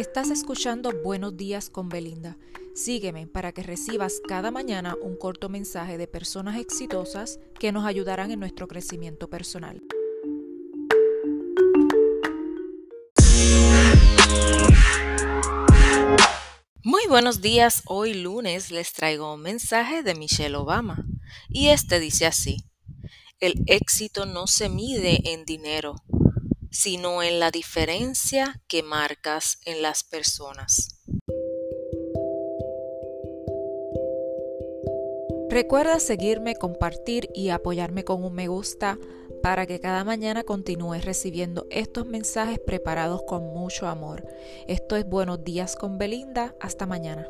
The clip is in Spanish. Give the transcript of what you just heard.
Estás escuchando Buenos días con Belinda. Sígueme para que recibas cada mañana un corto mensaje de personas exitosas que nos ayudarán en nuestro crecimiento personal. Muy buenos días, hoy lunes les traigo un mensaje de Michelle Obama y este dice así, el éxito no se mide en dinero, sino en la diferencia que marcas en las personas. Recuerda seguirme, compartir y apoyarme con un me gusta para que cada mañana continúes recibiendo estos mensajes preparados con mucho amor. Esto es Buenos días con Belinda. Hasta mañana.